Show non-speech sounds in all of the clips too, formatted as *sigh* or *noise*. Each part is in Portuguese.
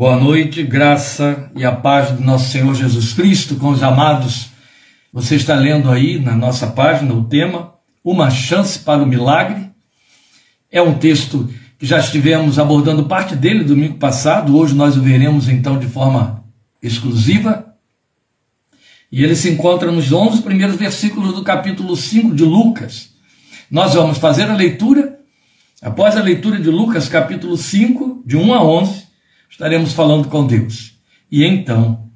Boa noite, graça e a paz do nosso Senhor Jesus Cristo com os amados. Você está lendo aí na nossa página o tema Uma Chance para o Milagre. É um texto que já estivemos abordando parte dele domingo passado, hoje nós o veremos então de forma exclusiva. E ele se encontra nos 11 primeiros versículos do capítulo 5 de Lucas. Nós vamos fazer a leitura, após a leitura de Lucas, capítulo 5, de 1 a 11 estaremos falando com Deus. E então,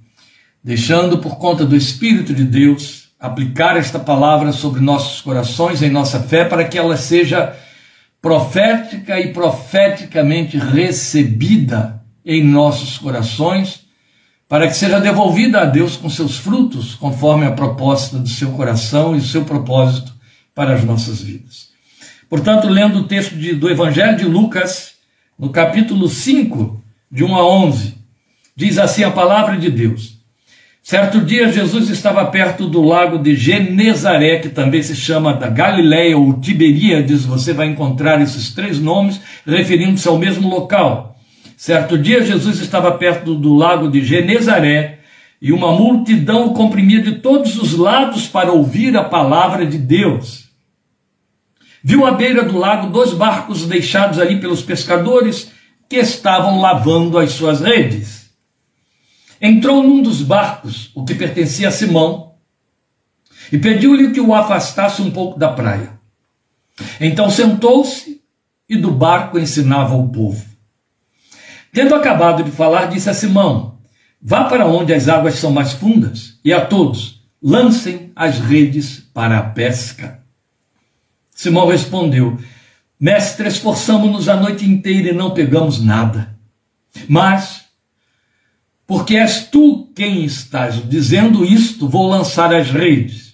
deixando por conta do Espírito de Deus, aplicar esta palavra sobre nossos corações, em nossa fé, para que ela seja profética e profeticamente recebida em nossos corações, para que seja devolvida a Deus com seus frutos, conforme a proposta do seu coração e o seu propósito para as nossas vidas. Portanto, lendo o texto de, do Evangelho de Lucas, no capítulo 5, de 1 a 11. Diz assim a palavra de Deus. Certo dia, Jesus estava perto do lago de Genezaré, que também se chama da Galileia ou Tiberíades. Você vai encontrar esses três nomes referindo-se ao mesmo local. Certo dia, Jesus estava perto do lago de Genezaré e uma multidão comprimia de todos os lados para ouvir a palavra de Deus. Viu à beira do lago dois barcos deixados ali pelos pescadores que estavam lavando as suas redes. Entrou num dos barcos, o que pertencia a Simão, e pediu-lhe que o afastasse um pouco da praia. Então sentou-se e do barco ensinava o povo. Tendo acabado de falar, disse a Simão: Vá para onde as águas são mais fundas, e a todos lancem as redes para a pesca. Simão respondeu: Mestre, esforçamos-nos a noite inteira e não pegamos nada. Mas, porque és tu quem estás dizendo isto, vou lançar as redes.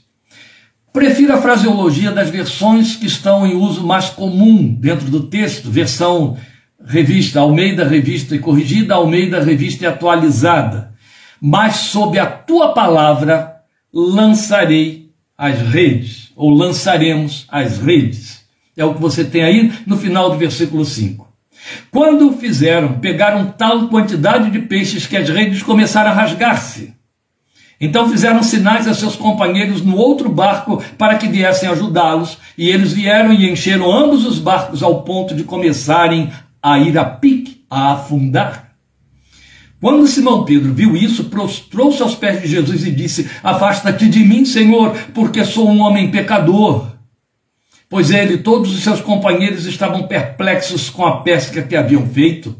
Prefiro a fraseologia das versões que estão em uso mais comum dentro do texto, versão revista Almeida, revista e corrigida, Almeida, revista e atualizada. Mas sob a tua palavra lançarei as redes, ou lançaremos as redes. É o que você tem aí no final do versículo 5. Quando o fizeram, pegaram tal quantidade de peixes que as redes começaram a rasgar-se. Então fizeram sinais a seus companheiros no outro barco para que viessem ajudá-los, e eles vieram e encheram ambos os barcos ao ponto de começarem a ir a pique, a afundar. Quando Simão Pedro viu isso, prostrou-se aos pés de Jesus e disse: Afasta-te de mim, Senhor, porque sou um homem pecador pois ele e todos os seus companheiros estavam perplexos com a pesca que haviam feito,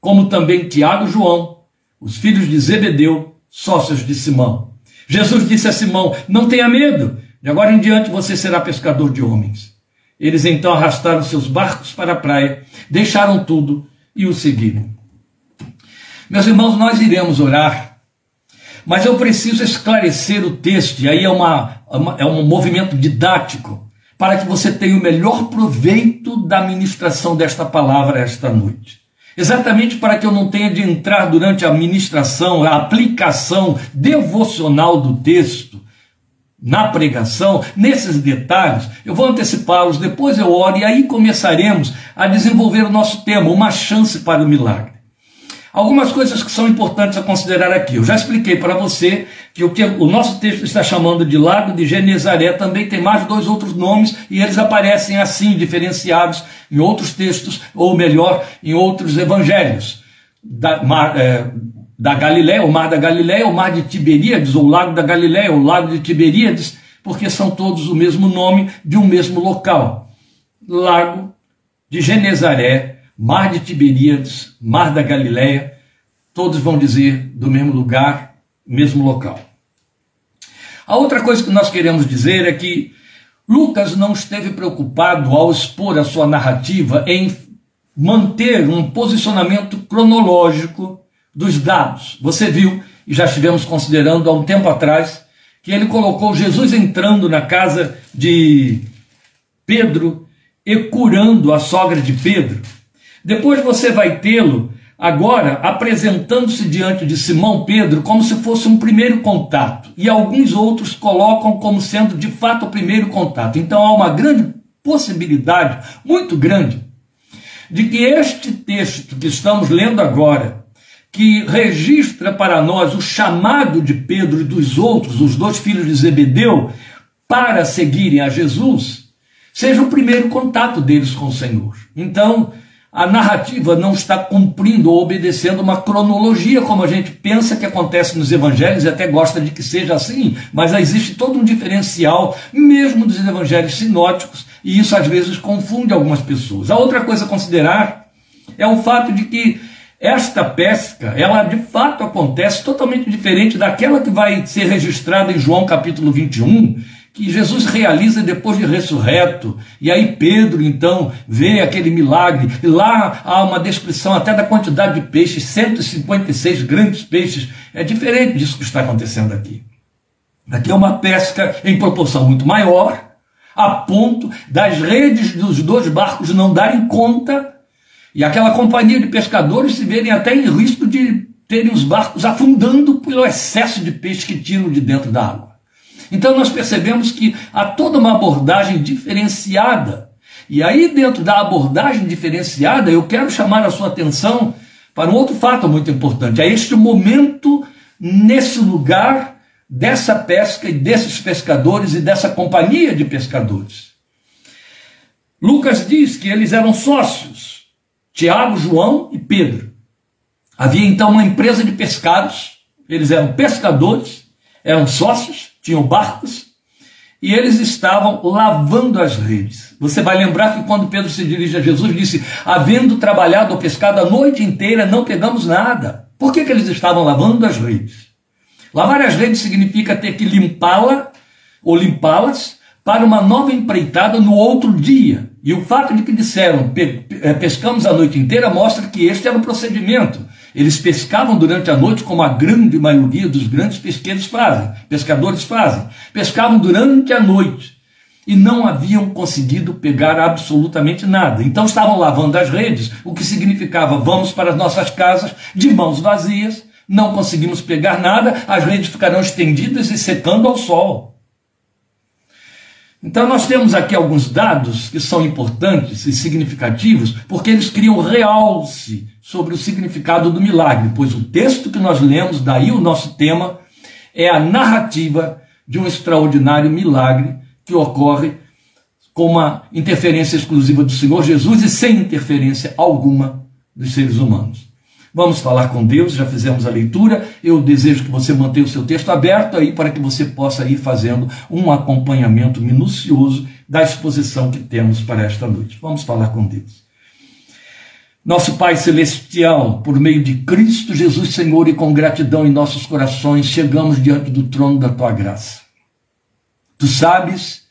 como também Tiago e João, os filhos de Zebedeu, sócios de Simão. Jesus disse a Simão: Não tenha medo, de agora em diante você será pescador de homens. Eles então arrastaram seus barcos para a praia, deixaram tudo e o seguiram. Meus irmãos, nós iremos orar, mas eu preciso esclarecer o texto, e aí é, uma, é um movimento didático para que você tenha o melhor proveito da ministração desta palavra esta noite. Exatamente para que eu não tenha de entrar durante a ministração, a aplicação devocional do texto, na pregação, nesses detalhes, eu vou antecipá-los, depois eu oro e aí começaremos a desenvolver o nosso tema, uma chance para o milagre. Algumas coisas que são importantes a considerar aqui. Eu já expliquei para você que o que o nosso texto está chamando de Lago de Genezaré também tem mais dois outros nomes e eles aparecem assim, diferenciados em outros textos, ou melhor, em outros evangelhos. Da, mar, é, da Galiléia, o Mar da Galiléia, o Mar de Tiberíades, ou Lago da Galiléia, o Lago de Tiberíades, porque são todos o mesmo nome de um mesmo local. Lago de Genezaré, Mar de Tiberíades, Mar da Galileia, todos vão dizer do mesmo lugar, mesmo local. A outra coisa que nós queremos dizer é que Lucas não esteve preocupado ao expor a sua narrativa em manter um posicionamento cronológico dos dados. Você viu, e já estivemos considerando há um tempo atrás, que ele colocou Jesus entrando na casa de Pedro e curando a sogra de Pedro. Depois você vai tê-lo agora apresentando-se diante de Simão Pedro como se fosse um primeiro contato, e alguns outros colocam como sendo de fato o primeiro contato. Então há uma grande possibilidade, muito grande, de que este texto que estamos lendo agora que registra para nós o chamado de Pedro e dos outros, os dois filhos de Zebedeu, para seguirem a Jesus, seja o primeiro contato deles com o Senhor. Então, a narrativa não está cumprindo ou obedecendo uma cronologia, como a gente pensa que acontece nos evangelhos e até gosta de que seja assim, mas existe todo um diferencial, mesmo dos evangelhos sinóticos, e isso às vezes confunde algumas pessoas. A outra coisa a considerar é o fato de que esta pesca, ela de fato acontece totalmente diferente daquela que vai ser registrada em João capítulo 21, que Jesus realiza depois de ressurreto. E aí Pedro então vê aquele milagre. E lá há uma descrição até da quantidade de peixes, 156 grandes peixes. É diferente disso que está acontecendo aqui. Aqui é uma pesca em proporção muito maior, a ponto das redes dos dois barcos não darem conta e aquela companhia de pescadores se verem até em risco de terem os barcos afundando pelo excesso de peixe que tiram de dentro da água. Então nós percebemos que há toda uma abordagem diferenciada. E aí, dentro da abordagem diferenciada, eu quero chamar a sua atenção para um outro fato muito importante. É este momento, nesse lugar, dessa pesca e desses pescadores e dessa companhia de pescadores. Lucas diz que eles eram sócios, Tiago, João e Pedro. Havia então uma empresa de pescados, eles eram pescadores, eram sócios, tinham barcos e eles estavam lavando as redes. Você vai lembrar que quando Pedro se dirige a Jesus, disse: Havendo trabalhado ou pescado a noite inteira, não pegamos nada. Por que, que eles estavam lavando as redes? Lavar as redes significa ter que limpá-la ou limpá-las para uma nova empreitada no outro dia. E o fato de que disseram pescamos a noite inteira mostra que este era o procedimento. Eles pescavam durante a noite, como a grande maioria dos grandes pesqueiros fazem, pescadores fazem. Pescavam durante a noite e não haviam conseguido pegar absolutamente nada. Então estavam lavando as redes, o que significava vamos para as nossas casas de mãos vazias, não conseguimos pegar nada, as redes ficarão estendidas e secando ao sol. Então, nós temos aqui alguns dados que são importantes e significativos, porque eles criam realce sobre o significado do milagre, pois o texto que nós lemos, daí o nosso tema, é a narrativa de um extraordinário milagre que ocorre com uma interferência exclusiva do Senhor Jesus e sem interferência alguma dos seres humanos. Vamos falar com Deus, já fizemos a leitura. Eu desejo que você mantenha o seu texto aberto aí para que você possa ir fazendo um acompanhamento minucioso da exposição que temos para esta noite. Vamos falar com Deus. Nosso Pai Celestial, por meio de Cristo Jesus Senhor e com gratidão em nossos corações, chegamos diante do trono da tua graça. Tu sabes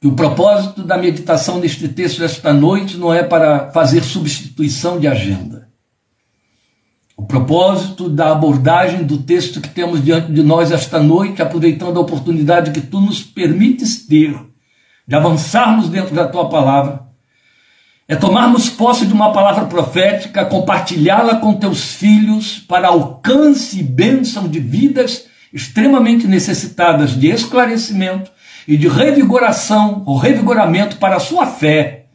que o propósito da meditação deste texto esta noite não é para fazer substituição de agenda o propósito da abordagem do texto que temos diante de nós esta noite, aproveitando a oportunidade que tu nos permites ter de avançarmos dentro da tua palavra, é tomarmos posse de uma palavra profética, compartilhá-la com teus filhos para alcance e bênção de vidas extremamente necessitadas de esclarecimento e de revigoração ou revigoramento para a sua fé,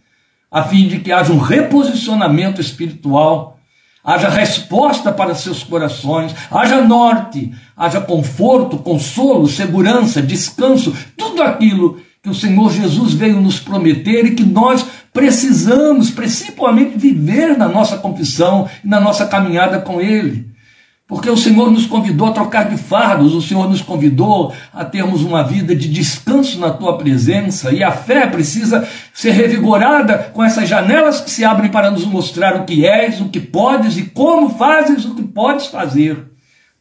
a fim de que haja um reposicionamento espiritual haja resposta para seus corações, haja norte, haja conforto, consolo, segurança, descanso, tudo aquilo que o Senhor Jesus veio nos prometer e que nós precisamos, principalmente, viver na nossa confissão e na nossa caminhada com Ele. Porque o Senhor nos convidou a trocar de fardos, o Senhor nos convidou a termos uma vida de descanso na tua presença, e a fé precisa ser revigorada com essas janelas que se abrem para nos mostrar o que és, o que podes e como fazes o que podes fazer,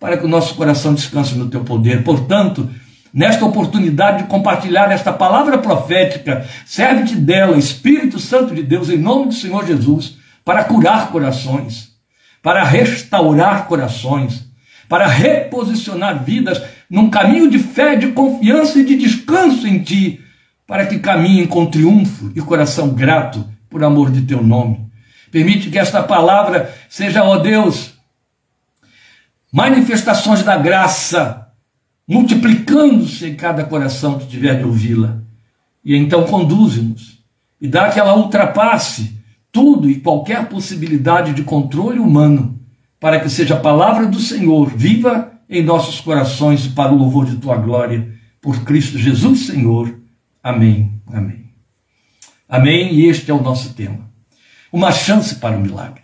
para que o nosso coração descanse no teu poder. Portanto, nesta oportunidade de compartilhar esta palavra profética, serve-te dela, Espírito Santo de Deus, em nome do Senhor Jesus, para curar corações para restaurar corações, para reposicionar vidas num caminho de fé, de confiança e de descanso em Ti, para que caminhem com triunfo e coração grato por amor de Teu nome. Permite que esta palavra seja, ó Deus, manifestações da graça, multiplicando-se em cada coração que tiver de ouvi-la. E então conduze-nos e dá que ela ultrapasse tudo e qualquer possibilidade de controle humano para que seja a palavra do Senhor viva em nossos corações para o louvor de tua glória, por Cristo Jesus, Senhor. Amém. Amém. Amém. E este é o nosso tema. Uma chance para o milagre.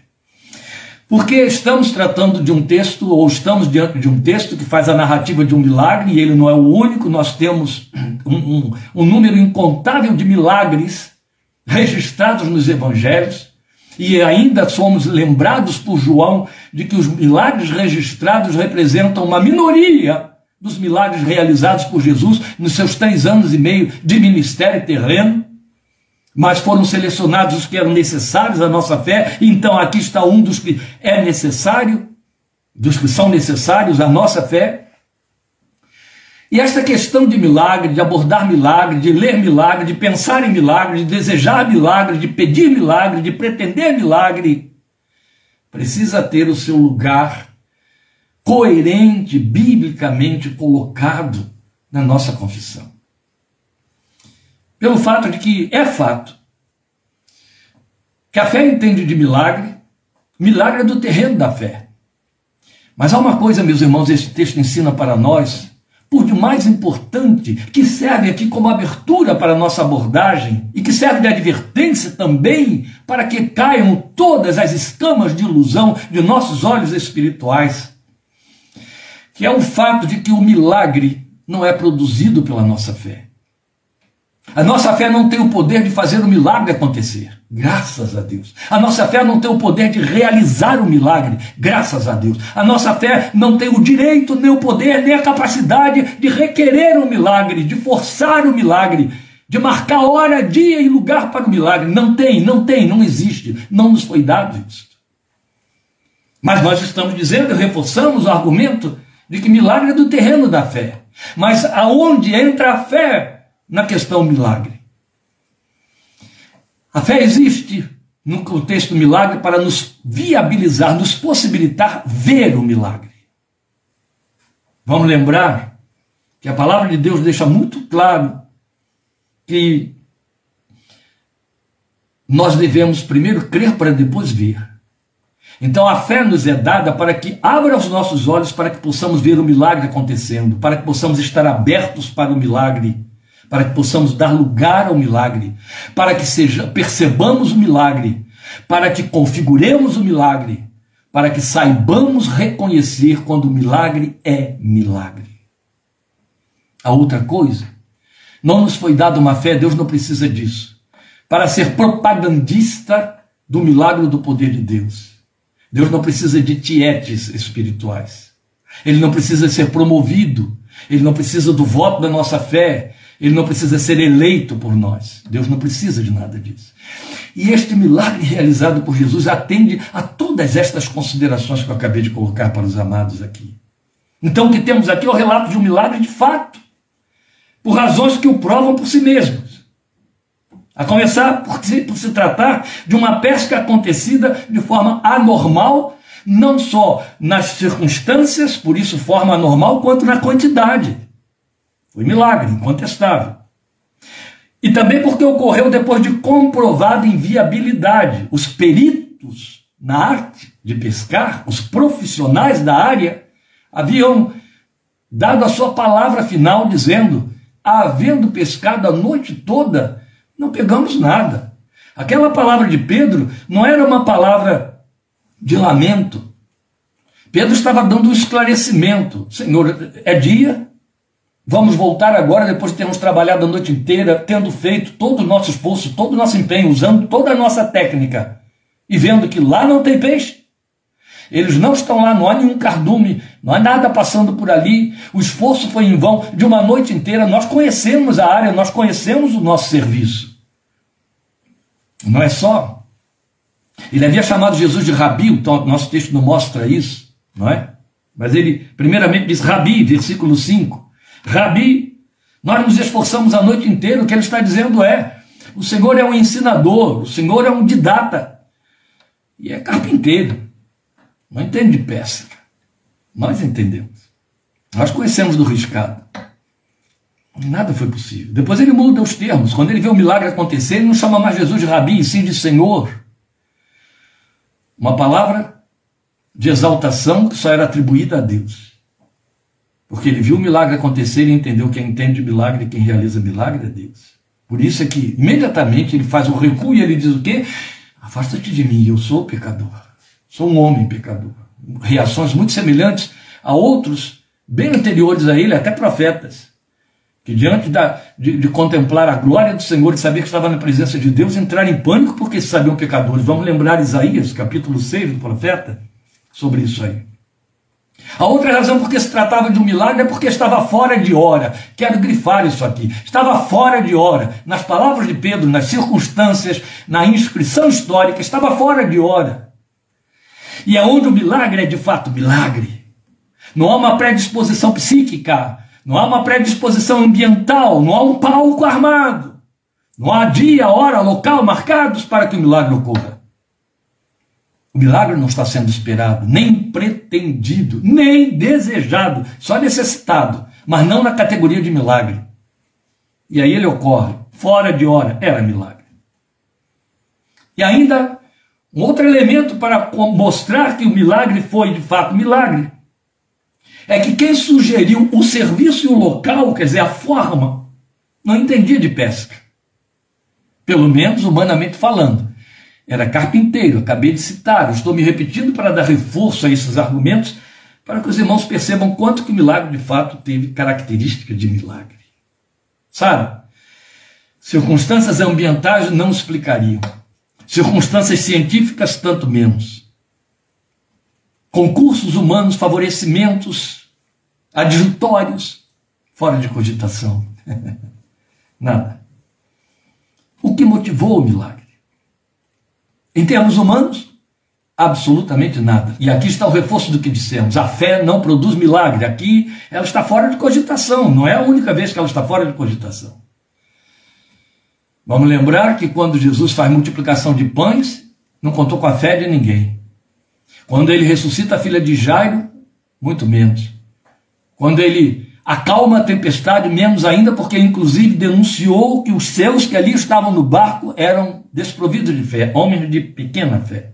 Porque estamos tratando de um texto, ou estamos diante de um texto que faz a narrativa de um milagre, e ele não é o único, nós temos um, um, um número incontável de milagres registrados nos evangelhos, e ainda somos lembrados por João de que os milagres registrados representam uma minoria dos milagres realizados por Jesus nos seus três anos e meio de ministério terreno, mas foram selecionados os que eram necessários à nossa fé, então aqui está um dos que é necessário, dos que são necessários à nossa fé. E esta questão de milagre, de abordar milagre, de ler milagre, de pensar em milagre, de desejar milagre, de pedir milagre, de pretender milagre, precisa ter o seu lugar coerente, biblicamente colocado na nossa confissão. Pelo fato de que é fato que a fé entende de milagre, milagre é do terreno da fé. Mas há uma coisa, meus irmãos, esse texto ensina para nós por demais importante, que serve aqui como abertura para a nossa abordagem e que serve de advertência também para que caiam todas as escamas de ilusão de nossos olhos espirituais, que é o fato de que o milagre não é produzido pela nossa fé. A nossa fé não tem o poder de fazer o milagre acontecer. Graças a Deus. A nossa fé não tem o poder de realizar o milagre. Graças a Deus. A nossa fé não tem o direito, nem o poder, nem a capacidade de requerer o milagre, de forçar o milagre, de marcar hora, dia e lugar para o milagre. Não tem, não tem, não existe. Não nos foi dado isso. Mas nós estamos dizendo, reforçamos o argumento de que milagre é do terreno da fé. Mas aonde entra a fé na questão milagre. A fé existe no contexto milagre para nos viabilizar, nos possibilitar ver o milagre. Vamos lembrar que a palavra de Deus deixa muito claro que nós devemos primeiro crer para depois ver. Então a fé nos é dada para que abra os nossos olhos para que possamos ver o milagre acontecendo, para que possamos estar abertos para o milagre para que possamos dar lugar ao milagre, para que seja, percebamos o milagre, para que configuremos o milagre, para que saibamos reconhecer quando o milagre é milagre. A outra coisa, não nos foi dada uma fé, Deus não precisa disso, para ser propagandista do milagre do poder de Deus. Deus não precisa de tietes espirituais. Ele não precisa ser promovido. Ele não precisa do voto da nossa fé. Ele não precisa ser eleito por nós. Deus não precisa de nada disso. E este milagre realizado por Jesus atende a todas estas considerações que eu acabei de colocar para os amados aqui. Então, o que temos aqui é o relato de um milagre de fato, por razões que o provam por si mesmos. A começar por se, por se tratar de uma pesca acontecida de forma anormal, não só nas circunstâncias, por isso forma anormal, quanto na quantidade. Foi milagre, incontestável. E também porque ocorreu depois de comprovada inviabilidade. Os peritos na arte de pescar, os profissionais da área, haviam dado a sua palavra final dizendo: havendo pescado a noite toda, não pegamos nada. Aquela palavra de Pedro não era uma palavra de lamento. Pedro estava dando um esclarecimento: Senhor, é dia, Vamos voltar agora, depois de termos trabalhado a noite inteira, tendo feito todo o nosso esforço, todo o nosso empenho, usando toda a nossa técnica, e vendo que lá não tem peixe. Eles não estão lá, não há nenhum cardume, não há nada passando por ali. O esforço foi em vão de uma noite inteira. Nós conhecemos a área, nós conhecemos o nosso serviço. Não é só. Ele havia chamado Jesus de Rabi, o nosso texto não mostra isso, não é? Mas ele, primeiramente, diz Rabi, versículo 5. Rabi, nós nos esforçamos a noite inteira, o que ele está dizendo é: o Senhor é um ensinador, o Senhor é um didata, e é carpinteiro, não entende de peça. Nós entendemos, nós conhecemos do riscado. Nada foi possível. Depois ele muda os termos. Quando ele vê o milagre acontecer, ele não chama mais Jesus de Rabi, e sim de Senhor. Uma palavra de exaltação que só era atribuída a Deus. Porque ele viu o milagre acontecer e entendeu que quem entende milagre, quem realiza milagre é Deus. Por isso é que imediatamente ele faz um recuo e ele diz o quê? Afasta-te de mim, eu sou pecador. Sou um homem pecador. Reações muito semelhantes a outros bem anteriores a ele, até profetas que diante da, de, de, contemplar a glória do Senhor e saber que estava na presença de Deus, entraram em pânico porque sabiam pecadores. Vamos lembrar Isaías, capítulo 6 do profeta, sobre isso aí. A outra razão porque se tratava de um milagre é porque estava fora de hora. Quero grifar isso aqui. Estava fora de hora. Nas palavras de Pedro, nas circunstâncias, na inscrição histórica, estava fora de hora. E é onde o milagre é de fato milagre. Não há uma predisposição psíquica, não há uma predisposição ambiental, não há um palco armado. Não há dia, hora, local marcados para que o milagre ocorra. Milagre não está sendo esperado, nem pretendido, nem desejado, só necessitado, mas não na categoria de milagre. E aí ele ocorre, fora de hora, era milagre. E ainda um outro elemento para mostrar que o milagre foi de fato milagre é que quem sugeriu o serviço e o local, quer dizer, a forma, não entendia de pesca. Pelo menos humanamente falando. Era carpinteiro, acabei de citar, estou me repetindo para dar reforço a esses argumentos, para que os irmãos percebam quanto que o milagre de fato teve característica de milagre. Sabe? Circunstâncias ambientais não explicariam. Circunstâncias científicas, tanto menos. Concursos humanos, favorecimentos, adjutórios, fora de cogitação. *laughs* Nada. O que motivou o milagre? Em termos humanos, absolutamente nada. E aqui está o reforço do que dissemos: a fé não produz milagre. Aqui ela está fora de cogitação, não é a única vez que ela está fora de cogitação. Vamos lembrar que quando Jesus faz multiplicação de pães, não contou com a fé de ninguém. Quando ele ressuscita a filha de Jairo, muito menos. Quando ele acalma a tempestade, menos ainda porque inclusive denunciou que os seus que ali estavam no barco eram desprovidos de fé, homens de pequena fé.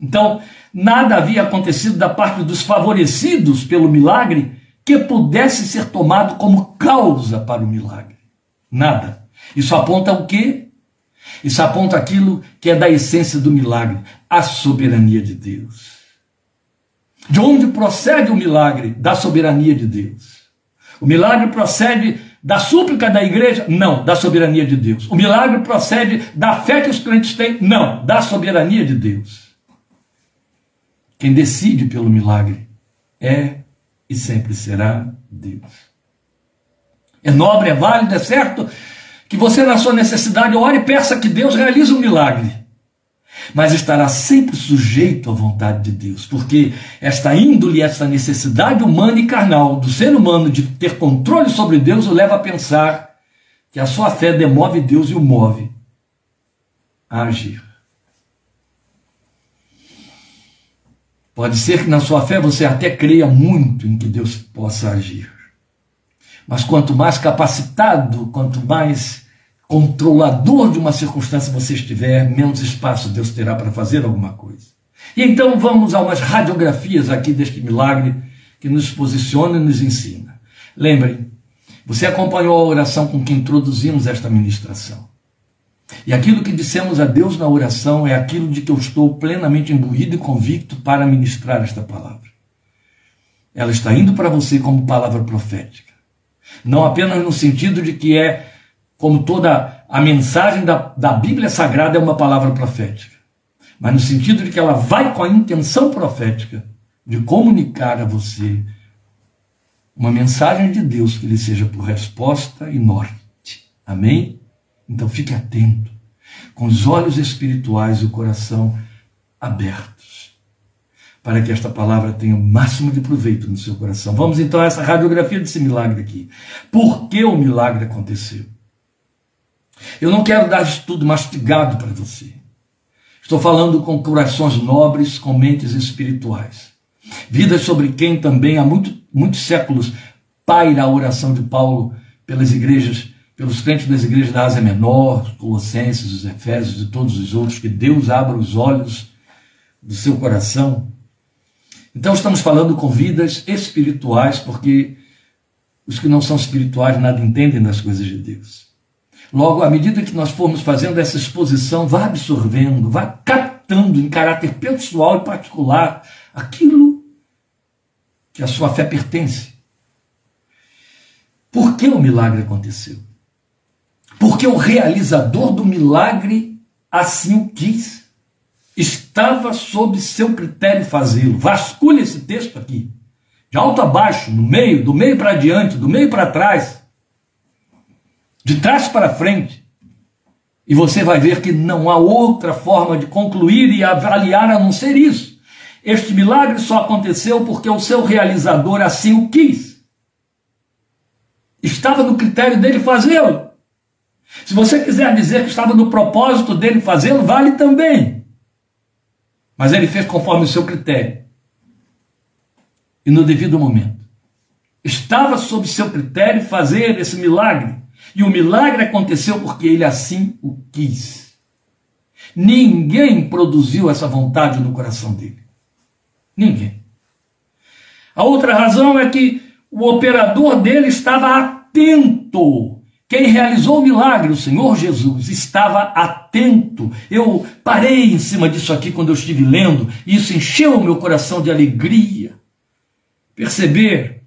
Então, nada havia acontecido da parte dos favorecidos pelo milagre que pudesse ser tomado como causa para o milagre. Nada. Isso aponta o quê? Isso aponta aquilo que é da essência do milagre, a soberania de Deus. De onde procede o milagre? Da soberania de Deus. O milagre procede da súplica da igreja? Não, da soberania de Deus. O milagre procede da fé que os crentes têm? Não, da soberania de Deus. Quem decide pelo milagre é e sempre será Deus. É nobre, é válido, é certo que você, na sua necessidade, ore e peça que Deus realize um milagre mas estará sempre sujeito à vontade de Deus, porque esta índole, esta necessidade humana e carnal do ser humano de ter controle sobre Deus o leva a pensar que a sua fé demove Deus e o move a agir. Pode ser que na sua fé você até creia muito em que Deus possa agir. Mas quanto mais capacitado, quanto mais controlador de uma circunstância você estiver, menos espaço Deus terá para fazer alguma coisa. E então vamos a umas radiografias aqui deste milagre que nos posiciona e nos ensina. Lembrem, você acompanhou a oração com que introduzimos esta ministração. E aquilo que dissemos a Deus na oração é aquilo de que eu estou plenamente imbuído e convicto para ministrar esta palavra. Ela está indo para você como palavra profética. Não apenas no sentido de que é como toda a mensagem da, da Bíblia Sagrada é uma palavra profética, mas no sentido de que ela vai com a intenção profética de comunicar a você uma mensagem de Deus que lhe seja por resposta e norte. Amém? Então fique atento, com os olhos espirituais e o coração abertos, para que esta palavra tenha o máximo de proveito no seu coração. Vamos então a essa radiografia desse milagre aqui. Por que o milagre aconteceu? Eu não quero dar tudo mastigado para você. Estou falando com corações nobres, com mentes espirituais. Vidas sobre quem também há muito, muitos séculos paira a oração de Paulo pelas igrejas, pelos crentes das igrejas da Ásia Menor, os Colossenses, os Efésios e todos os outros, que Deus abra os olhos do seu coração. Então estamos falando com vidas espirituais, porque os que não são espirituais nada entendem das coisas de Deus. Logo, à medida que nós formos fazendo essa exposição, vá absorvendo, vá captando em caráter pessoal e particular aquilo que a sua fé pertence. Por que o milagre aconteceu? Porque o realizador do milagre assim o quis. Estava sob seu critério fazê-lo. Vasculhe esse texto aqui. De alto a baixo, no meio, do meio para diante, do meio para trás de trás para frente. E você vai ver que não há outra forma de concluir e avaliar a não ser isso. Este milagre só aconteceu porque o seu realizador assim o quis. Estava no critério dele fazê-lo. Se você quiser dizer que estava no propósito dele fazê-lo, vale também. Mas ele fez conforme o seu critério. E no devido momento. Estava sob seu critério fazer esse milagre. E o milagre aconteceu porque ele assim o quis. Ninguém produziu essa vontade no coração dele. Ninguém. A outra razão é que o operador dele estava atento. Quem realizou o milagre, o Senhor Jesus, estava atento. Eu parei em cima disso aqui quando eu estive lendo, e isso encheu o meu coração de alegria. Perceber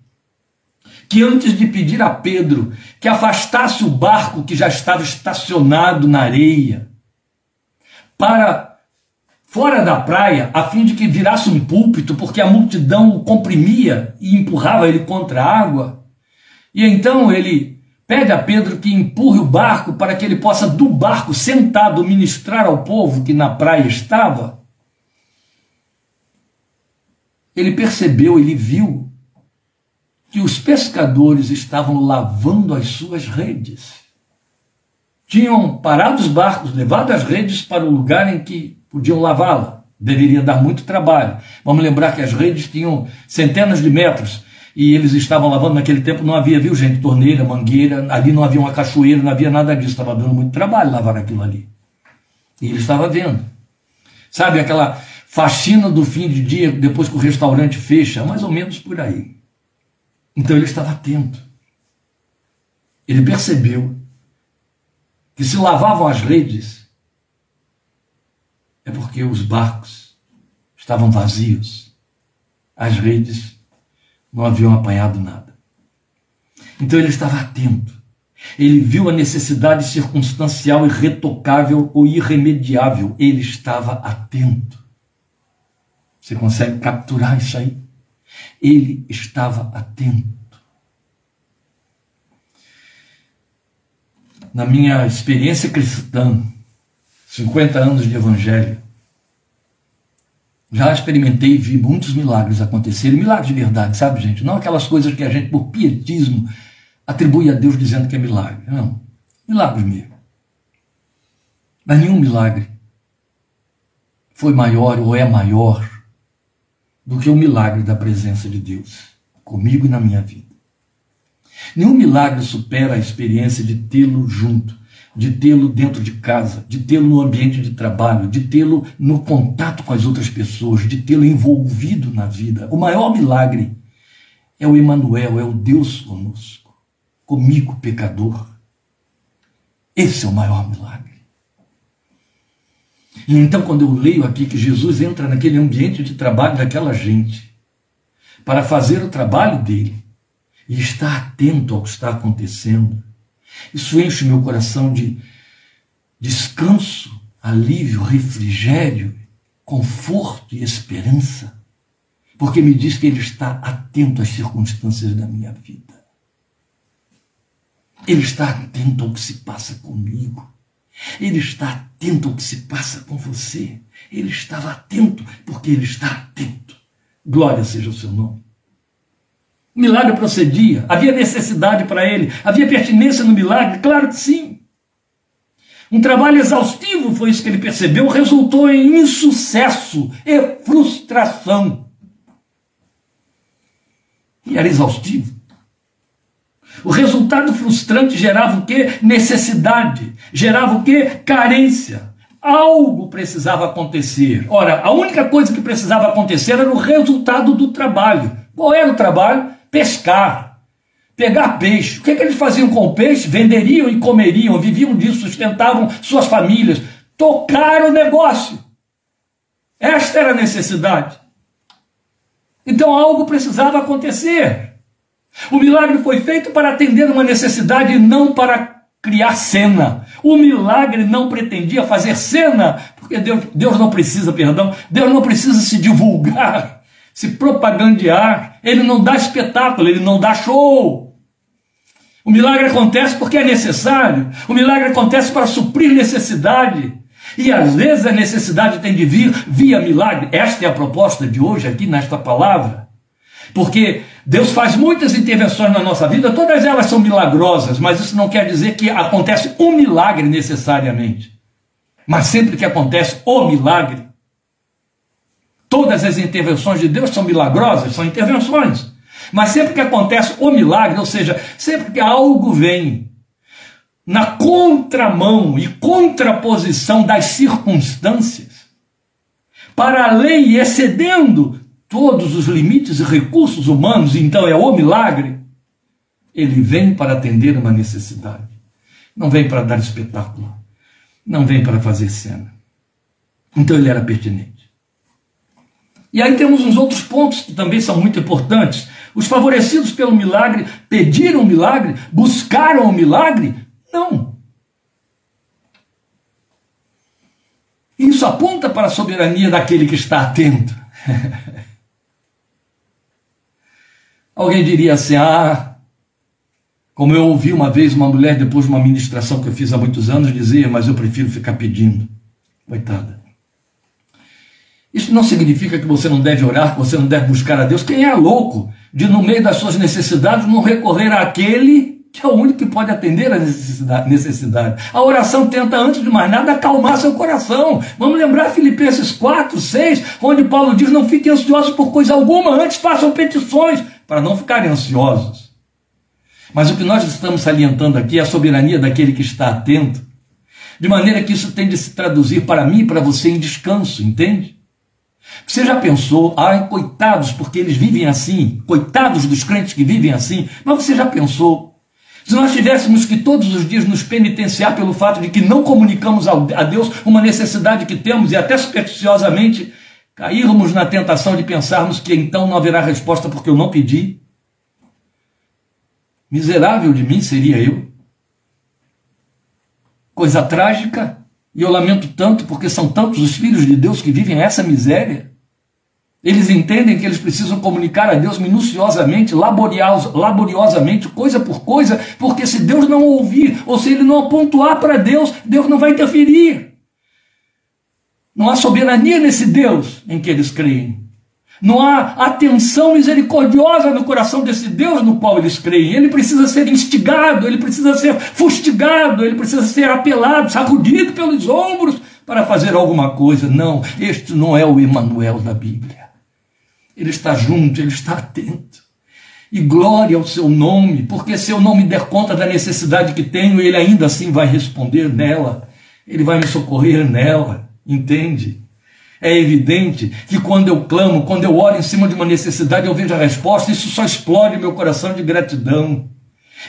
que antes de pedir a Pedro que afastasse o barco que já estava estacionado na areia para fora da praia, a fim de que virasse um púlpito, porque a multidão o comprimia e empurrava ele contra a água. E então ele pede a Pedro que empurre o barco para que ele possa, do barco, sentado, ministrar ao povo que na praia estava. Ele percebeu, ele viu que os pescadores estavam lavando as suas redes. Tinham parado os barcos, levado as redes para o lugar em que podiam lavá-la. Deveria dar muito trabalho. Vamos lembrar que as redes tinham centenas de metros e eles estavam lavando naquele tempo, não havia, viu gente, torneira, mangueira, ali não havia uma cachoeira, não havia nada disso, estava dando muito trabalho lavar aquilo ali. E ele estava vendo. Sabe aquela faxina do fim de dia, depois que o restaurante fecha, mais ou menos por aí. Então ele estava atento. Ele percebeu que se lavavam as redes é porque os barcos estavam vazios. As redes não haviam apanhado nada. Então ele estava atento. Ele viu a necessidade circunstancial, irretocável ou irremediável. Ele estava atento. Você consegue capturar isso aí? Ele estava atento. Na minha experiência cristã, 50 anos de evangelho, já experimentei e vi muitos milagres acontecerem, milagres de verdade, sabe, gente? Não aquelas coisas que a gente, por pietismo, atribui a Deus dizendo que é milagre. Não. Milagres mesmo. Mas nenhum milagre foi maior ou é maior do que o milagre da presença de Deus comigo e na minha vida. Nenhum milagre supera a experiência de tê-lo junto, de tê-lo dentro de casa, de tê-lo no ambiente de trabalho, de tê-lo no contato com as outras pessoas, de tê-lo envolvido na vida. O maior milagre é o Emanuel, é o Deus conosco, comigo, pecador. Esse é o maior milagre. E então, quando eu leio aqui que Jesus entra naquele ambiente de trabalho daquela gente, para fazer o trabalho dele, e está atento ao que está acontecendo, isso enche meu coração de descanso, alívio, refrigério, conforto e esperança, porque me diz que ele está atento às circunstâncias da minha vida. Ele está atento ao que se passa comigo. Ele está atento ao que se passa com você. Ele estava atento porque ele está atento. Glória seja o seu nome. O milagre procedia, havia necessidade para ele, havia pertinência no milagre? Claro que sim. Um trabalho exaustivo, foi isso que ele percebeu, resultou em insucesso e frustração. E era exaustivo. O resultado frustrante gerava o quê? Necessidade. Gerava o quê? Carência. algo precisava acontecer. Ora, a única coisa que precisava acontecer era o resultado do trabalho. Qual era o trabalho? Pescar. Pegar peixe. O que, é que eles faziam com o peixe? Venderiam e comeriam, viviam disso, sustentavam suas famílias. Tocar o negócio. Esta era a necessidade. Então algo precisava acontecer. O milagre foi feito para atender uma necessidade e não para criar cena. O milagre não pretendia fazer cena, porque Deus, Deus não precisa, perdão, Deus não precisa se divulgar, *laughs* se propagandear. Ele não dá espetáculo, ele não dá show. O milagre acontece porque é necessário. O milagre acontece para suprir necessidade. E às vezes a necessidade tem de vir via milagre. Esta é a proposta de hoje aqui nesta palavra. Porque Deus faz muitas intervenções na nossa vida, todas elas são milagrosas, mas isso não quer dizer que acontece um milagre necessariamente. Mas sempre que acontece o milagre, todas as intervenções de Deus são milagrosas, são intervenções. Mas sempre que acontece o milagre, ou seja, sempre que algo vem na contramão e contraposição das circunstâncias, para além e excedendo todos os limites e recursos humanos, então é o milagre, ele vem para atender uma necessidade. Não vem para dar espetáculo. Não vem para fazer cena. Então ele era pertinente. E aí temos uns outros pontos que também são muito importantes. Os favorecidos pelo milagre pediram o milagre, buscaram o milagre? Não. Isso aponta para a soberania daquele que está atento. *laughs* Alguém diria assim: ah, como eu ouvi uma vez uma mulher, depois de uma ministração que eu fiz há muitos anos, dizer, mas eu prefiro ficar pedindo. Coitada. Isso não significa que você não deve orar, que você não deve buscar a Deus. Quem é louco de, no meio das suas necessidades, não recorrer àquele que é o único que pode atender a necessidade. A oração tenta, antes de mais nada, acalmar seu coração. Vamos lembrar Filipenses 4, 6, onde Paulo diz: Não fiquem ansiosos por coisa alguma, antes façam petições para não ficarem ansiosos. Mas o que nós estamos salientando aqui é a soberania daquele que está atento, de maneira que isso tem de se traduzir para mim e para você em descanso, entende? Você já pensou, ai, coitados, porque eles vivem assim, coitados dos crentes que vivem assim, mas você já pensou, se nós tivéssemos que todos os dias nos penitenciar pelo fato de que não comunicamos a Deus uma necessidade que temos e até supersticiosamente cairmos na tentação de pensarmos que então não haverá resposta porque eu não pedi, miserável de mim seria eu. Coisa trágica, e eu lamento tanto porque são tantos os filhos de Deus que vivem essa miséria. Eles entendem que eles precisam comunicar a Deus minuciosamente, laboriosamente, coisa por coisa, porque se Deus não ouvir, ou se ele não apontar para Deus, Deus não vai interferir. Não há soberania nesse Deus em que eles creem. Não há atenção misericordiosa no coração desse Deus no qual eles creem. Ele precisa ser instigado, ele precisa ser fustigado, ele precisa ser apelado, sacudido pelos ombros para fazer alguma coisa. Não, este não é o Emanuel da Bíblia. Ele está junto, ele está atento. E glória ao seu nome, porque se eu não me der conta da necessidade que tenho, ele ainda assim vai responder nela. Ele vai me socorrer nela. Entende? É evidente que quando eu clamo, quando eu oro em cima de uma necessidade, eu vejo a resposta, isso só explode meu coração de gratidão.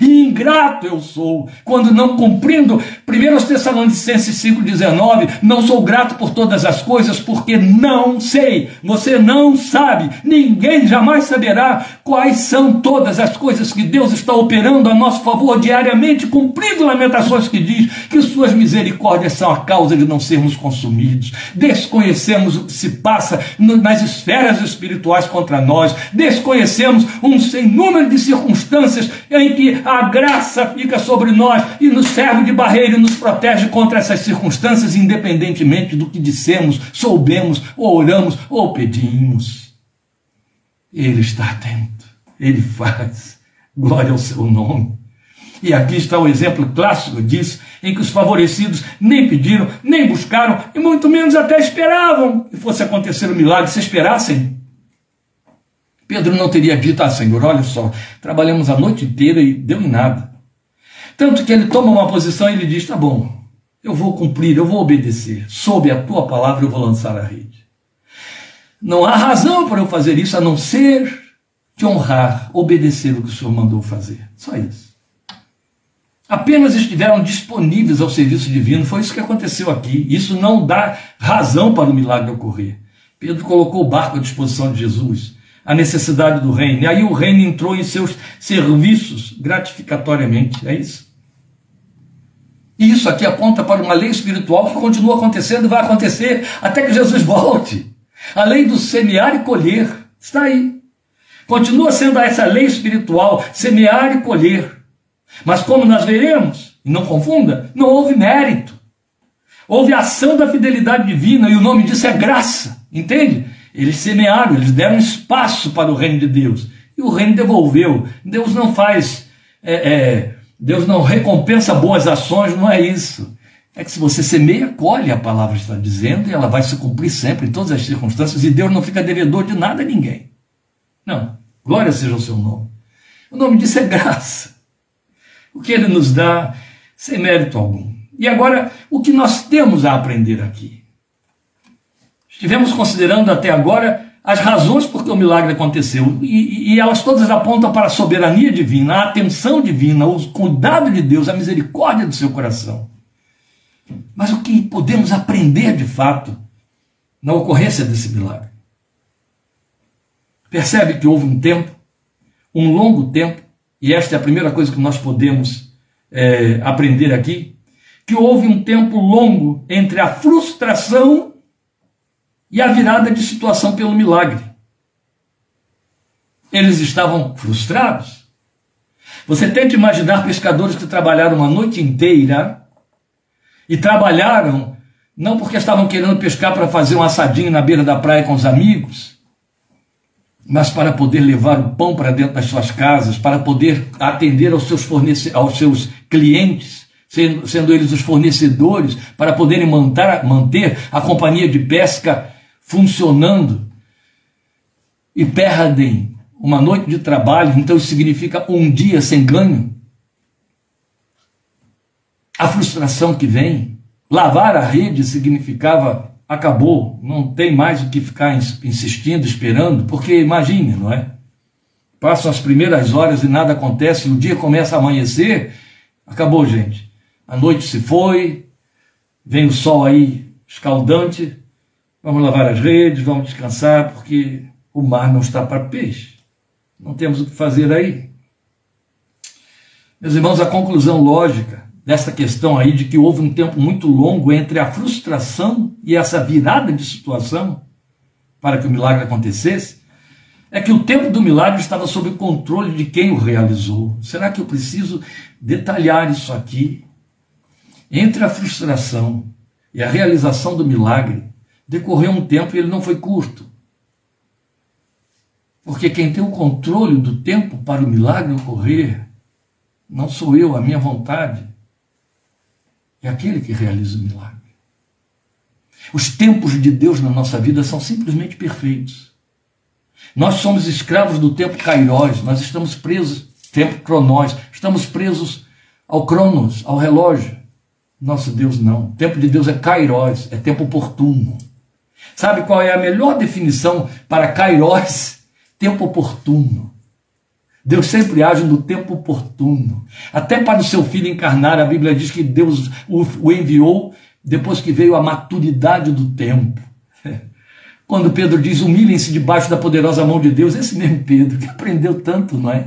E ingrato eu sou, quando não cumprindo 1 Tessalonicenses 5,19, não sou grato por todas as coisas, porque não sei, você não sabe, ninguém jamais saberá quais são todas as coisas que Deus está operando a nosso favor diariamente, cumprindo lamentações que diz que suas misericórdias são a causa de não sermos consumidos. Desconhecemos o que se passa nas esferas espirituais contra nós, desconhecemos um sem número de circunstâncias em que a graça fica sobre nós e nos serve de barreira e nos protege contra essas circunstâncias, independentemente do que dissemos, soubemos, ou oramos ou pedimos. Ele está atento, ele faz. Glória ao seu nome. E aqui está o exemplo clássico disso, em que os favorecidos nem pediram, nem buscaram, e muito menos até esperavam que fosse acontecer o milagre. Se esperassem, Pedro não teria dito, ah, Senhor, olha só, trabalhamos a noite inteira e deu em nada. Tanto que ele toma uma posição e ele diz: tá bom, Eu vou cumprir, eu vou obedecer. Sob a tua palavra eu vou lançar a rede. Não há razão para eu fazer isso a não ser te honrar, obedecer o que o Senhor mandou fazer. Só isso. Apenas estiveram disponíveis ao serviço divino. Foi isso que aconteceu aqui. Isso não dá razão para o milagre ocorrer. Pedro colocou o barco à disposição de Jesus, a necessidade do reino. E aí o reino entrou em seus serviços gratificatoriamente. É isso. E isso aqui aponta para uma lei espiritual que continua acontecendo e vai acontecer até que Jesus volte. A lei do semear e colher está aí. Continua sendo essa lei espiritual, semear e colher. Mas como nós veremos, e não confunda, não houve mérito. Houve ação da fidelidade divina e o nome disso é graça. Entende? Eles semearam, eles deram espaço para o reino de Deus. E o reino devolveu. Deus não faz, é, é, Deus não recompensa boas ações, não é isso. É que se você semeia, colhe, a palavra está dizendo, e ela vai se cumprir sempre, em todas as circunstâncias, e Deus não fica devedor de nada a ninguém. Não. Glória seja o seu nome. O nome disso é graça. O que ele nos dá sem mérito algum. E agora, o que nós temos a aprender aqui? Estivemos considerando até agora as razões por que o milagre aconteceu, e, e, elas todas apontam para a soberania divina, a atenção divina, o cuidado de Deus, a misericórdia do seu coração. Mas o que podemos aprender de fato na ocorrência desse milagre? Percebe que houve um tempo, um longo tempo, e esta é a primeira coisa que nós podemos é, aprender aqui, que houve um tempo longo entre a frustração e a virada de situação pelo milagre. Eles estavam frustrados. Você tenta imaginar pescadores que trabalharam uma noite inteira e trabalharam não porque estavam querendo pescar para fazer um assadinho na beira da praia com os amigos, mas para poder levar o pão para dentro das suas casas, para poder atender aos seus, fornece aos seus clientes, sendo, sendo eles os fornecedores, para poderem manter, manter a companhia de pesca funcionando e perdem uma noite de trabalho, então isso significa um dia sem ganho. A frustração que vem, lavar a rede significava acabou, não tem mais o que ficar insistindo, esperando, porque imagine, não é? Passam as primeiras horas e nada acontece, o dia começa a amanhecer, acabou, gente. A noite se foi, vem o sol aí escaldante, Vamos lavar as redes, vamos descansar, porque o mar não está para peixe. Não temos o que fazer aí. Meus irmãos, a conclusão lógica dessa questão aí de que houve um tempo muito longo entre a frustração e essa virada de situação para que o milagre acontecesse, é que o tempo do milagre estava sob o controle de quem o realizou. Será que eu preciso detalhar isso aqui? Entre a frustração e a realização do milagre, decorreu um tempo e ele não foi curto. Porque quem tem o controle do tempo para o milagre ocorrer, não sou eu, a minha vontade, é aquele que realiza o milagre. Os tempos de Deus na nossa vida são simplesmente perfeitos. Nós somos escravos do tempo Kairos, nós estamos presos, tempo Cronós, estamos presos ao Cronos, ao relógio. Nosso Deus não. O tempo de Deus é Kairos, é tempo oportuno. Sabe qual é a melhor definição para Kairos? Tempo oportuno. Deus sempre age no tempo oportuno. Até para o seu filho encarnar, a Bíblia diz que Deus o enviou depois que veio a maturidade do tempo. *laughs* Quando Pedro diz: humilhem-se debaixo da poderosa mão de Deus, esse mesmo Pedro, que aprendeu tanto, não é?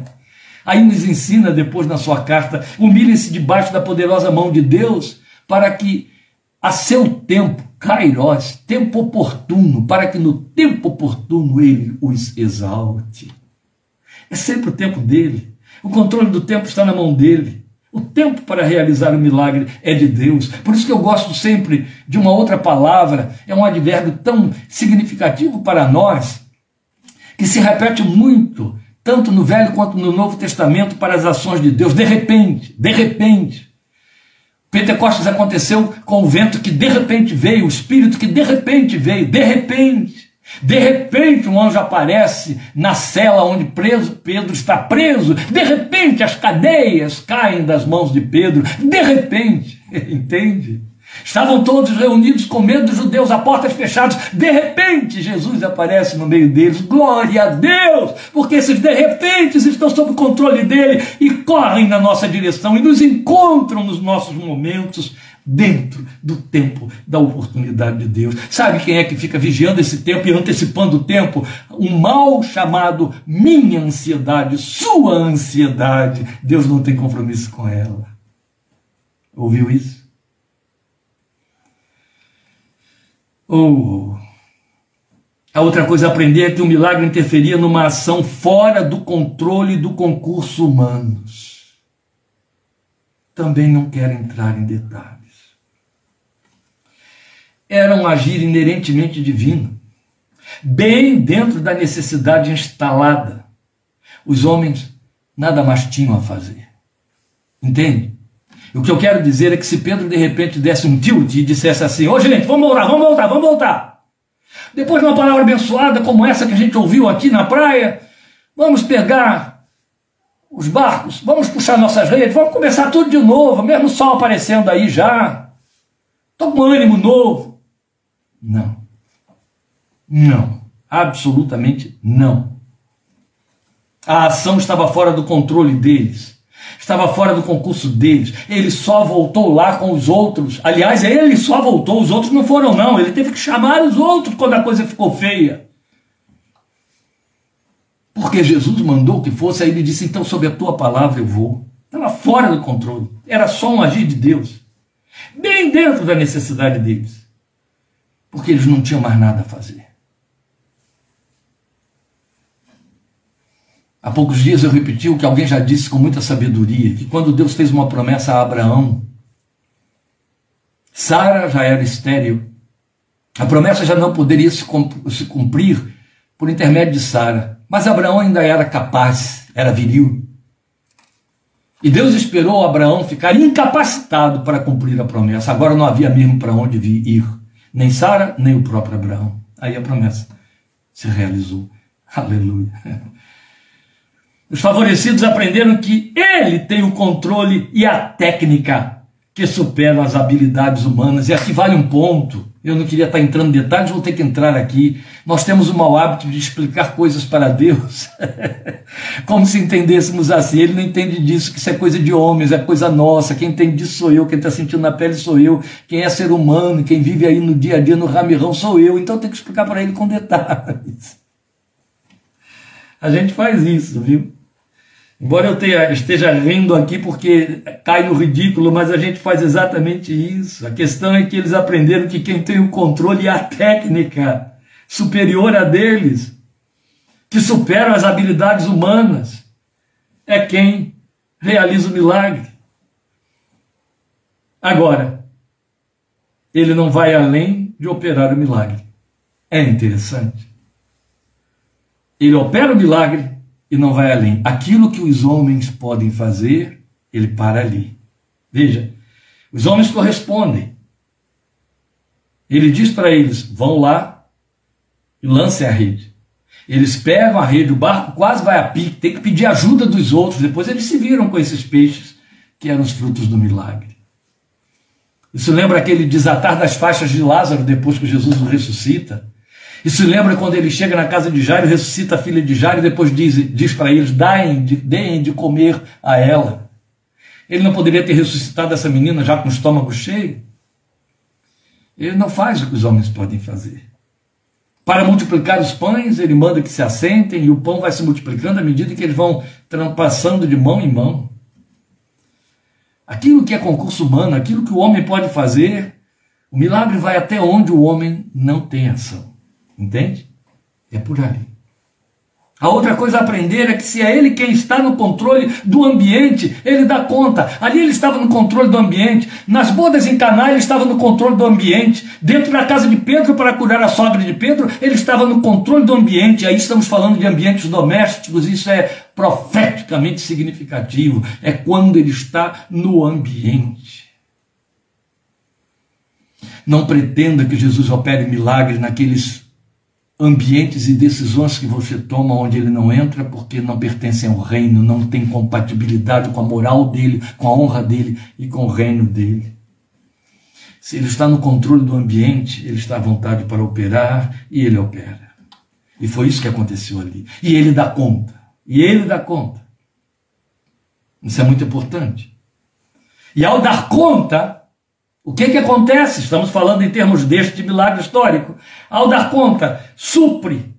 Aí nos ensina depois na sua carta: humilhem-se debaixo da poderosa mão de Deus, para que a seu tempo Kairos, tempo oportuno, para que no tempo oportuno ele os exalte. É sempre o tempo dele. O controle do tempo está na mão dele. O tempo para realizar o milagre é de Deus. Por isso que eu gosto sempre de uma outra palavra, é um advérbio tão significativo para nós, que se repete muito, tanto no Velho quanto no Novo Testamento, para as ações de Deus. De repente, de repente. Pentecostes aconteceu com o vento que de repente veio, o Espírito que de repente veio, de repente. De repente um anjo aparece na cela onde preso, Pedro está preso. De repente as cadeias caem das mãos de Pedro. De repente, *laughs* entende? Estavam todos reunidos com medo dos judeus, a portas fechadas. De repente, Jesus aparece no meio deles. Glória a Deus! Porque esses de repente estão sob o controle dele e correm na nossa direção e nos encontram nos nossos momentos dentro do tempo da oportunidade de Deus. Sabe quem é que fica vigiando esse tempo e antecipando o tempo? Um mal chamado minha ansiedade, sua ansiedade. Deus não tem compromisso com ela. Ouviu isso? Ou a outra coisa a aprender é que o milagre interferia numa ação fora do controle do concurso humanos. Também não quero entrar em detalhes. Era um agir inerentemente divino, bem dentro da necessidade instalada. Os homens nada mais tinham a fazer. Entende? O que eu quero dizer é que se Pedro de repente desse um tilt e dissesse assim: Ô gente, vamos voltar, vamos voltar, vamos voltar. Depois de uma palavra abençoada como essa que a gente ouviu aqui na praia, vamos pegar os barcos, vamos puxar nossas redes, vamos começar tudo de novo, mesmo o sol aparecendo aí já. Estou com ânimo novo. Não. Não. Absolutamente não. A ação estava fora do controle deles estava fora do concurso deles. Ele só voltou lá com os outros. Aliás, ele só voltou, os outros não foram, não. Ele teve que chamar os outros quando a coisa ficou feia. Porque Jesus mandou que fosse, aí ele disse: então, sob a tua palavra eu vou. Estava fora do controle. Era só um agir de Deus. Bem dentro da necessidade deles. Porque eles não tinham mais nada a fazer. Há poucos dias eu repeti o que alguém já disse com muita sabedoria: que quando Deus fez uma promessa a Abraão, Sara já era estéril. A promessa já não poderia se cumprir por intermédio de Sara. Mas Abraão ainda era capaz, era viril. E Deus esperou Abraão ficar incapacitado para cumprir a promessa. Agora não havia mesmo para onde ir, nem Sara, nem o próprio Abraão. Aí a promessa se realizou. Aleluia. Os favorecidos aprenderam que ele tem o controle e a técnica que superam as habilidades humanas. E aqui vale um ponto. Eu não queria estar entrando em detalhes, vou ter que entrar aqui. Nós temos o mau hábito de explicar coisas para Deus, *laughs* como se entendêssemos assim. Ele não entende disso, que isso é coisa de homens, é coisa nossa. Quem entende disso sou eu, quem está sentindo na pele sou eu, quem é ser humano, quem vive aí no dia a dia no ramirão sou eu. Então tem que explicar para ele com detalhes. A gente faz isso, viu? Embora eu tenha, esteja rindo aqui porque cai no ridículo, mas a gente faz exatamente isso. A questão é que eles aprenderam que quem tem o controle é a técnica superior a deles, que superam as habilidades humanas, é quem realiza o milagre. Agora, ele não vai além de operar o milagre. É interessante. Ele opera o milagre e não vai além. Aquilo que os homens podem fazer, ele para ali. Veja, os homens correspondem. Ele diz para eles: vão lá e lancem a rede. Eles pegam a rede, o barco quase vai a pique, tem que pedir ajuda dos outros. Depois eles se viram com esses peixes que eram os frutos do milagre. Isso lembra aquele desatar das faixas de Lázaro depois que Jesus o ressuscita? E se lembra quando ele chega na casa de Jairo, ressuscita a filha de Jairo e depois diz, diz para eles: deem de, deem de comer a ela. Ele não poderia ter ressuscitado essa menina já com o estômago cheio? Ele não faz o que os homens podem fazer. Para multiplicar os pães, ele manda que se assentem e o pão vai se multiplicando à medida que eles vão passando de mão em mão. Aquilo que é concurso humano, aquilo que o homem pode fazer, o milagre vai até onde o homem não tem ação. Entende? É por ali. A outra coisa a aprender é que se é ele quem está no controle do ambiente, ele dá conta. Ali ele estava no controle do ambiente. Nas bodas em Caná ele estava no controle do ambiente. Dentro da casa de Pedro para curar a sogra de Pedro, ele estava no controle do ambiente. Aí estamos falando de ambientes domésticos, isso é profeticamente significativo. É quando ele está no ambiente. Não pretenda que Jesus opere milagres naqueles ambientes e decisões que você toma onde ele não entra porque não pertencem ao reino, não tem compatibilidade com a moral dele, com a honra dele e com o reino dele. Se ele está no controle do ambiente, ele está à vontade para operar e ele opera. E foi isso que aconteceu ali. E ele dá conta. E ele dá conta. Isso é muito importante. E ao dar conta, o que, que acontece? Estamos falando em termos deste milagre histórico. Ao dar conta, supre,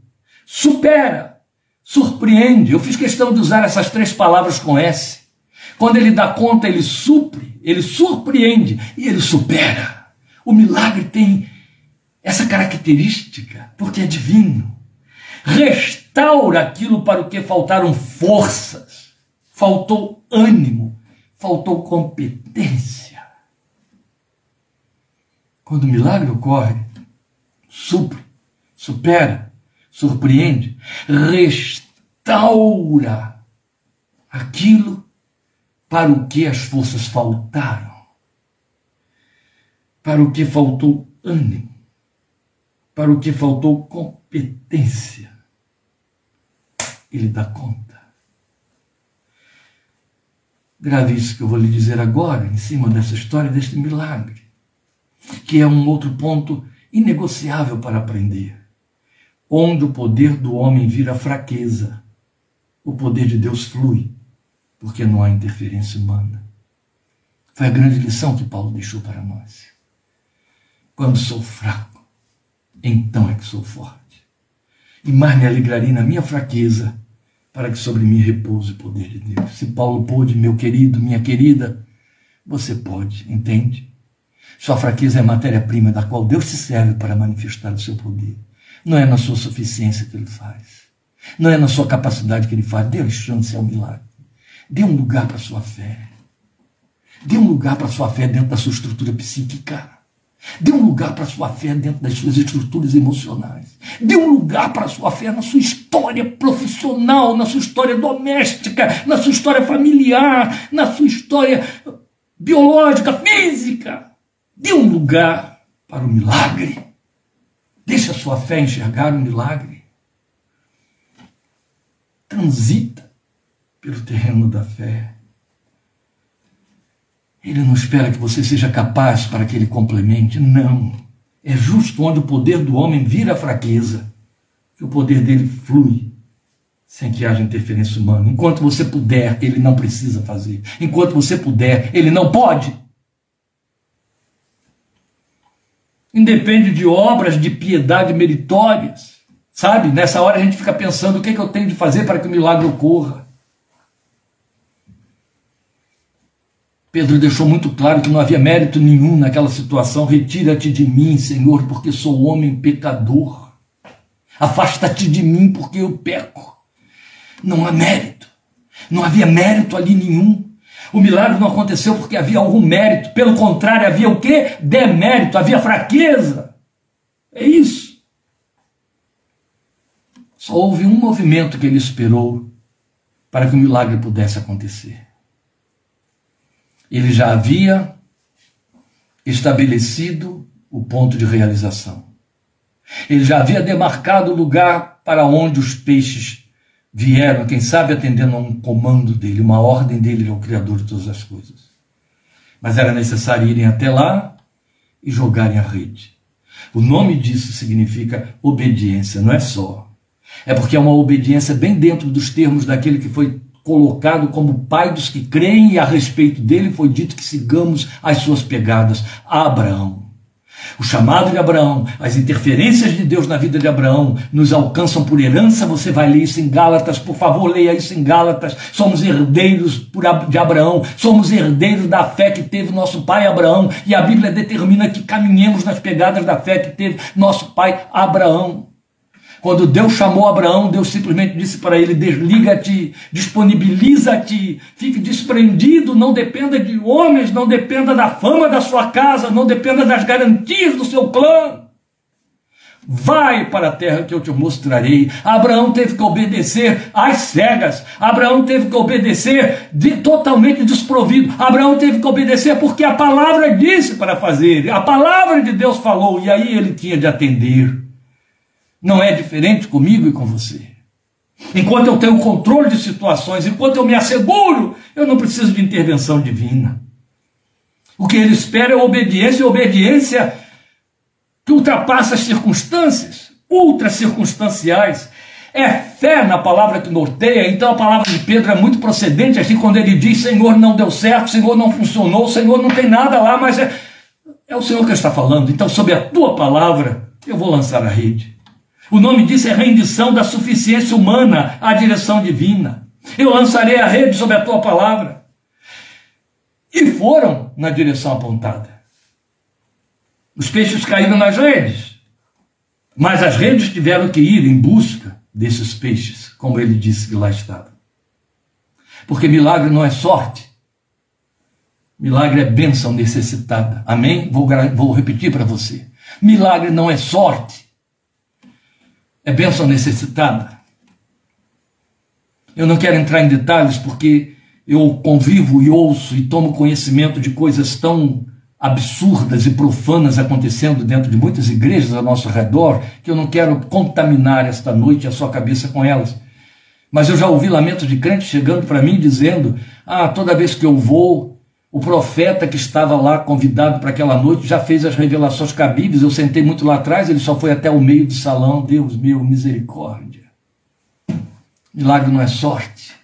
supera, surpreende. Eu fiz questão de usar essas três palavras com S. Quando ele dá conta, ele supre, ele surpreende e ele supera. O milagre tem essa característica, porque é divino restaura aquilo para o que faltaram forças, faltou ânimo, faltou competência. Quando o milagre ocorre, supre, supera, surpreende, restaura aquilo para o que as forças faltaram, para o que faltou ânimo, para o que faltou competência ele dá conta. Grave isso que eu vou lhe dizer agora, em cima dessa história, deste milagre, que é um outro ponto inegociável para aprender. Onde o poder do homem vira fraqueza, o poder de Deus flui, porque não há interferência humana. Foi a grande lição que Paulo deixou para nós. Quando sou fraco, então é que sou forte e mais me alegrarei na minha fraqueza, para que sobre mim repouse o poder de Deus. Se Paulo pôde, meu querido, minha querida, você pode, entende? Sua fraqueza é a matéria-prima da qual Deus se serve para manifestar o seu poder. Não é na sua suficiência que ele faz. Não é na sua capacidade que ele faz. Dê chance ao milagre. Dê um lugar para sua fé. Dê um lugar para sua fé dentro da sua estrutura psíquica. Dê um lugar para sua fé dentro das suas estruturas emocionais. Dê um lugar para a sua fé na sua história profissional, na sua história doméstica, na sua história familiar, na sua história biológica, física. Dê um lugar para o milagre. Deixe a sua fé enxergar o milagre. Transita pelo terreno da fé. Ele não espera que você seja capaz para que ele complemente. Não. É justo onde o poder do homem vira fraqueza que o poder dele flui sem que haja interferência humana. Enquanto você puder, ele não precisa fazer. Enquanto você puder, ele não pode. Independe de obras de piedade meritórias. Sabe? Nessa hora a gente fica pensando o que, é que eu tenho de fazer para que o milagre ocorra. Pedro deixou muito claro que não havia mérito nenhum naquela situação. Retira-te de mim, Senhor, porque sou homem pecador. Afasta-te de mim, porque eu peco. Não há mérito. Não havia mérito ali nenhum. O milagre não aconteceu porque havia algum mérito. Pelo contrário, havia o quê? Demérito, havia fraqueza. É isso. Só houve um movimento que ele esperou para que o milagre pudesse acontecer ele já havia estabelecido o ponto de realização. Ele já havia demarcado o lugar para onde os peixes vieram, quem sabe atendendo a um comando dele, uma ordem dele, ele é o Criador de todas as coisas. Mas era necessário irem até lá e jogarem a rede. O nome disso significa obediência, não é só. É porque é uma obediência bem dentro dos termos daquele que foi colocado como pai dos que creem, e a respeito dele foi dito que sigamos as suas pegadas Abraão. O chamado de Abraão, as interferências de Deus na vida de Abraão nos alcançam por herança. Você vai ler isso em Gálatas, por favor, leia isso em Gálatas. Somos herdeiros de Abraão, somos herdeiros da fé que teve nosso pai Abraão, e a Bíblia determina que caminhemos nas pegadas da fé que teve nosso pai Abraão. Quando Deus chamou Abraão, Deus simplesmente disse para ele: desliga-te, disponibiliza-te, fique desprendido, não dependa de homens, não dependa da fama da sua casa, não dependa das garantias do seu clã. Vai para a terra que eu te mostrarei. Abraão teve que obedecer às cegas. Abraão teve que obedecer de, totalmente desprovido. Abraão teve que obedecer porque a palavra disse para fazer. A palavra de Deus falou e aí ele tinha de atender. Não é diferente comigo e com você. Enquanto eu tenho controle de situações, enquanto eu me asseguro, eu não preciso de intervenção divina. O que ele espera é obediência, e obediência que ultrapassa as circunstâncias, ultra circunstanciais. É fé na palavra que norteia, então a palavra de Pedro é muito procedente, assim, quando ele diz: Senhor, não deu certo, Senhor, não funcionou, Senhor, não tem nada lá, mas é, é o Senhor que está falando. Então, sob a tua palavra, eu vou lançar a rede. O nome disso é rendição da suficiência humana à direção divina. Eu lançarei a rede sob a tua palavra. E foram na direção apontada. Os peixes caíram nas redes, mas as redes tiveram que ir em busca desses peixes, como ele disse que lá estavam. Porque milagre não é sorte, milagre é bênção necessitada. Amém? Vou, vou repetir para você. Milagre não é sorte, é bênção necessitada. Eu não quero entrar em detalhes porque eu convivo e ouço e tomo conhecimento de coisas tão absurdas e profanas acontecendo dentro de muitas igrejas ao nosso redor, que eu não quero contaminar esta noite a sua cabeça com elas. Mas eu já ouvi lamentos de crentes chegando para mim dizendo: Ah, toda vez que eu vou, o profeta que estava lá convidado para aquela noite já fez as revelações cabíveis. Eu sentei muito lá atrás, ele só foi até o meio do salão. Deus meu, misericórdia. Milagre não é sorte.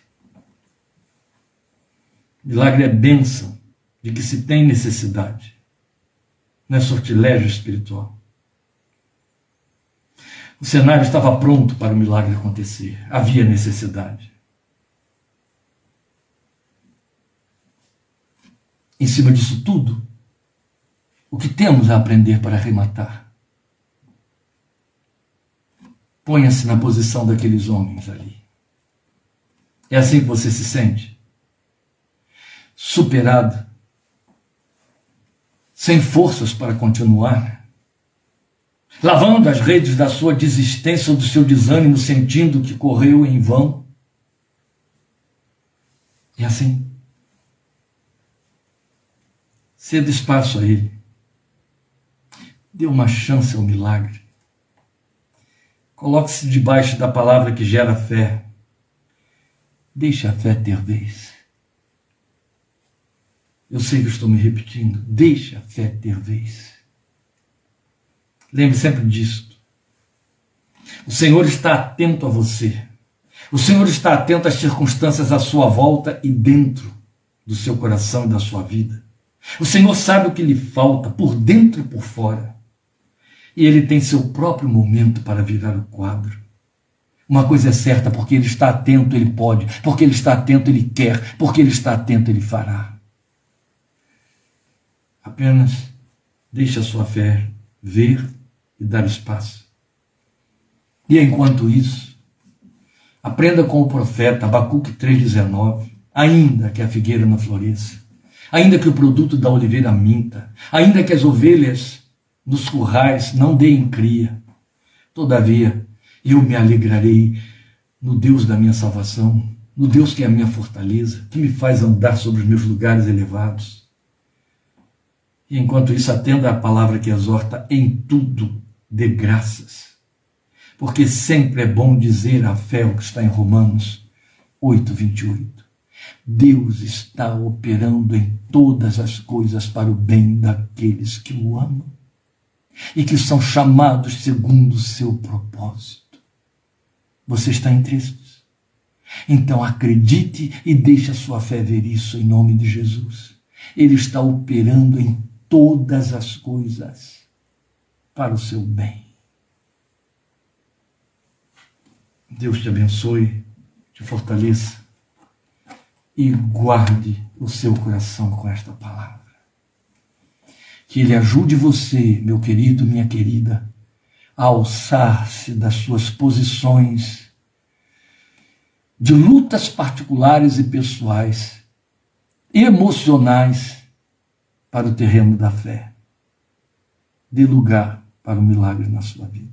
Milagre é bênção de que se tem necessidade. Não é sortilégio espiritual. O cenário estava pronto para o milagre acontecer. Havia necessidade. Em cima disso tudo, o que temos a aprender para arrematar? Ponha-se na posição daqueles homens ali. É assim que você se sente? Superado, sem forças para continuar, lavando as redes da sua desistência ou do seu desânimo, sentindo que correu em vão. E assim, ceda espaço a Ele. Dê uma chance ao milagre. Coloque-se debaixo da palavra que gera fé. Deixe a fé ter vez. Eu sei que estou me repetindo. Deixe a fé ter vez. Lembre sempre disso. O Senhor está atento a você. O Senhor está atento às circunstâncias à sua volta e dentro do seu coração e da sua vida. O Senhor sabe o que lhe falta, por dentro e por fora. E Ele tem seu próprio momento para virar o quadro. Uma coisa é certa, porque Ele está atento, Ele pode. Porque Ele está atento, Ele quer. Porque Ele está atento, Ele fará. Apenas deixe a sua fé ver e dar espaço. E enquanto isso, aprenda com o profeta Abacuque 3,19, ainda que a figueira não floresça, ainda que o produto da oliveira minta, ainda que as ovelhas nos currais não deem cria, todavia eu me alegrarei no Deus da minha salvação, no Deus que é a minha fortaleza, que me faz andar sobre os meus lugares elevados. E enquanto isso, atenda a palavra que exorta em tudo de graças. Porque sempre é bom dizer a fé o que está em Romanos 8, 28. Deus está operando em todas as coisas para o bem daqueles que o amam e que são chamados segundo o seu propósito. Você está entre estes? Então acredite e deixe a sua fé ver isso em nome de Jesus. Ele está operando em todas as coisas para o seu bem. Deus te abençoe, te fortaleça e guarde o seu coração com esta palavra. Que Ele ajude você, meu querido, minha querida, a alçar-se das suas posições de lutas particulares e pessoais, emocionais, para o terreno da fé. Dê lugar para o milagre na sua vida.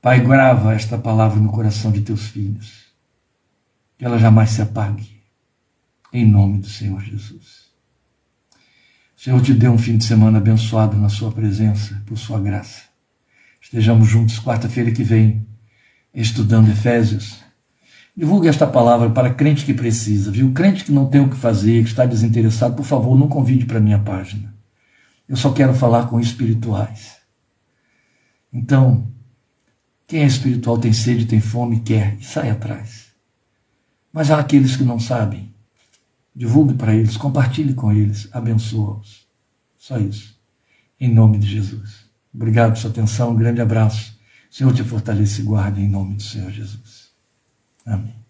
Pai, grava esta palavra no coração de teus filhos, ela jamais se apague, em nome do Senhor Jesus. O Senhor te dê um fim de semana abençoado na sua presença, por sua graça. Estejamos juntos quarta-feira que vem, estudando Efésios. Divulgue esta palavra para crente que precisa, viu? Crente que não tem o que fazer, que está desinteressado, por favor, não convide para a minha página. Eu só quero falar com espirituais. Então, quem é espiritual tem sede, tem fome, quer e sai atrás. Mas há aqueles que não sabem. Divulgue para eles, compartilhe com eles, abençoa-os. Só isso. Em nome de Jesus. Obrigado pela sua atenção, um grande abraço. Senhor te fortaleça e guarde em nome do Senhor Jesus. Amém.